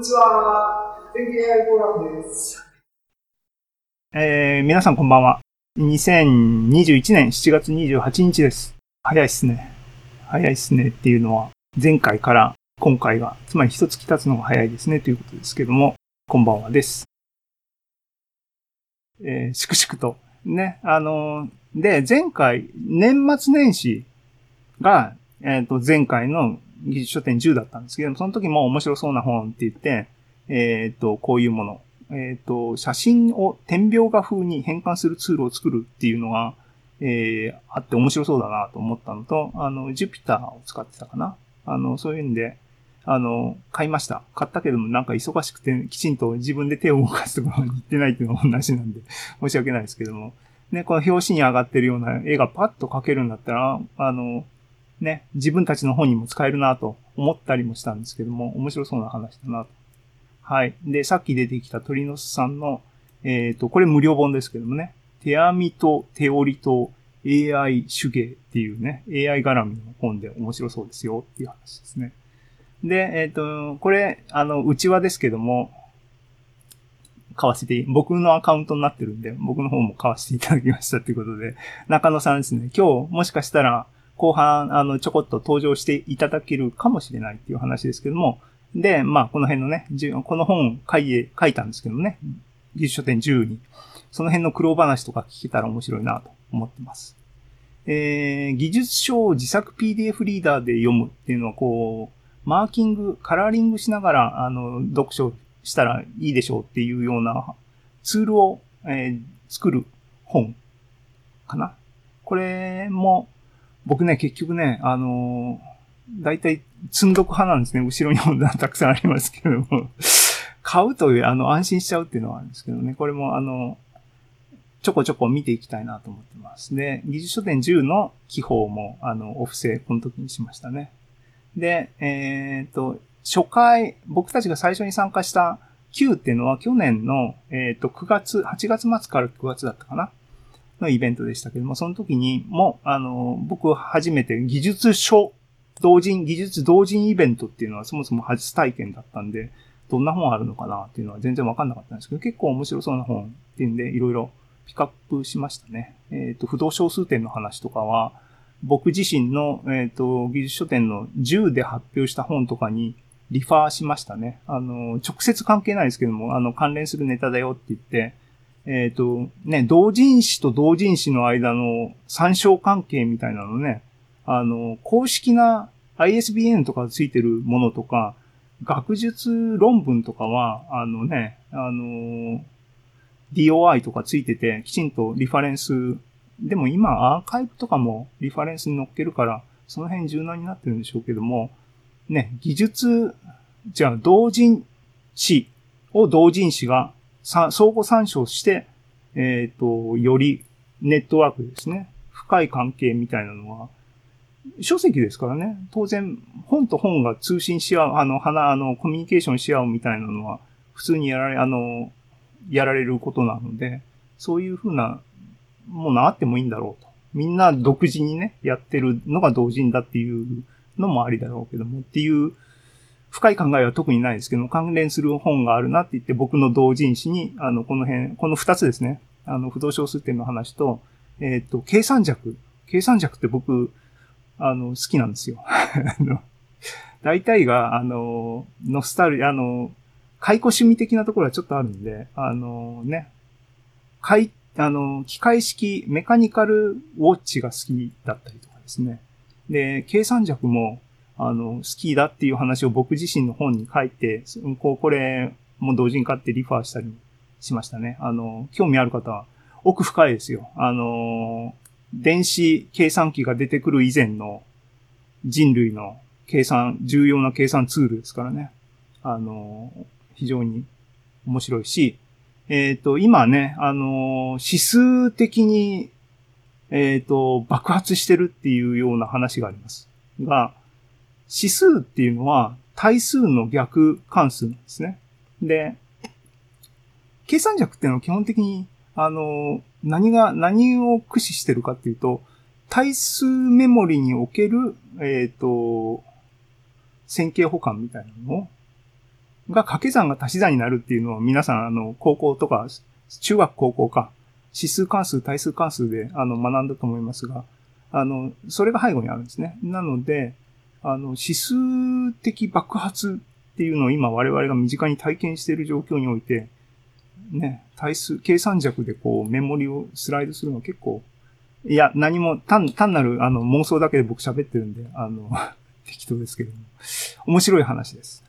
にちは。天気 AI フォーラムです。えー、皆さんこんばんは。2021年7月28日です。早いっすね。早いっすねっていうのは、前回から今回が、つまり一月経つのが早いですねということですけども、こんばんはです。えー、粛々と。ね、あのー、で、前回、年末年始が、えっ、ー、と、前回の技術書店10だったんですけど、その時も面白そうな本って言って、えっ、ー、と、こういうもの。えっ、ー、と、写真を点描画風に変換するツールを作るっていうのが、えー、あって面白そうだなと思ったのと、あの、ジュピターを使ってたかな。あの、そういうんで、あの、買いました。買ったけどもなんか忙しくてきちんと自分で手を動かすところに行ってないっていうのが同じなんで、申し訳ないですけども。ね、この表紙に上がってるような絵がパッと描けるんだったら、あの、ね、自分たちの本にも使えるなと思ったりもしたんですけども、面白そうな話だなと。はい。で、さっき出てきた鳥の巣さんの、えっ、ー、と、これ無料本ですけどもね、手編みと手織りと AI 手芸っていうね、AI 絡みの本で面白そうですよっていう話ですね。で、えっ、ー、と、これ、あの、内輪ですけども、買わせて、僕のアカウントになってるんで、僕の方も買わせていただきましたっていうことで、中野さんですね、今日もしかしたら、後半、あの、ちょこっと登場していただけるかもしれないっていう話ですけども、で、まあ、この辺のね、この本書い書いたんですけどね、技術書店10に、その辺の苦労話とか聞けたら面白いなと思ってます。えー、技術書を自作 PDF リーダーで読むっていうのは、こう、マーキング、カラーリングしながら、あの、読書したらいいでしょうっていうようなツールを、えー、作る本かな。これも、僕ね、結局ね、あのー、大体積んどく派なんですね。後ろに本がたくさんありますけども。買うという、あの、安心しちゃうっていうのはあるんですけどね。これも、あの、ちょこちょこ見ていきたいなと思ってます。で、技術書店10の記法も、あの、お布施、この時にしましたね。で、えっ、ー、と、初回、僕たちが最初に参加した Q っていうのは去年の、えっ、ー、と、9月、8月末から9月だったかな。のイベントでしたけども、その時にも、あの、僕初めて技術書同人、技術同人イベントっていうのはそもそも初体験だったんで、どんな本あるのかなっていうのは全然わかんなかったんですけど、結構面白そうな本っていうんで、いろいろピックアップしましたね。えっ、ー、と、不動小数点の話とかは、僕自身の、えっ、ー、と、技術書店の10で発表した本とかにリファーしましたね。あの、直接関係ないですけども、あの、関連するネタだよって言って、えっ、ー、と、ね、同人誌と同人誌の間の参照関係みたいなのね、あの、公式な ISBN とかついてるものとか、学術論文とかは、あのね、あの、DOI とかついてて、きちんとリファレンス、でも今アーカイブとかもリファレンスに載っけるから、その辺柔軟になってるんでしょうけども、ね、技術、じゃあ同人誌を同人誌が相互参照して、えっ、ー、と、よりネットワークですね。深い関係みたいなのは、書籍ですからね。当然、本と本が通信し合う、あの、花、あの、コミュニケーションし合うみたいなのは、普通にやられ、あの、やられることなので、そういうふうなものあってもいいんだろうと。みんな独自にね、やってるのが同人だっていうのもありだろうけどもっていう深い考えは特にないですけども、関連する本があるなって言って、僕の同人誌に、あの、この辺、この二つですね。あの、不動小数点の話と、えっ、ー、と、計算弱。計算弱って僕、あの、好きなんですよ。大体が、あの、ノスタル、あの、解雇趣味的なところはちょっとあるんで、あのね、解、あの、機械式メカニカルウォッチが好きだったりとかですね。で、計算弱も、あの、好きだっていう話を僕自身の本に書いて、こう、これも同人化ってリファーしたりしましたね。あの、興味ある方は奥深いですよ。あの、電子計算機が出てくる以前の人類の計算、重要な計算ツールですからね。あの、非常に面白いし、えっ、ー、と、今ね、あの、指数的に、えっ、ー、と、爆発してるっていうような話があります。が、指数っていうのは対数の逆関数なんですね。で、計算尺っていうのは基本的に、あの、何が、何を駆使してるかっていうと、対数メモリにおける、えっ、ー、と、線形保管みたいなの、が掛け算が足し算になるっていうのを皆さん、あの、高校とか、中学高校か、指数関数、対数関数で、あの、学んだと思いますが、あの、それが背後にあるんですね。なので、あの、指数的爆発っていうのを今我々が身近に体験している状況において、ね、対数、計算弱でこうメモリをスライドするの結構、いや、何も、単、単なるあの妄想だけで僕喋ってるんで、あの、適当ですけども。面白い話です。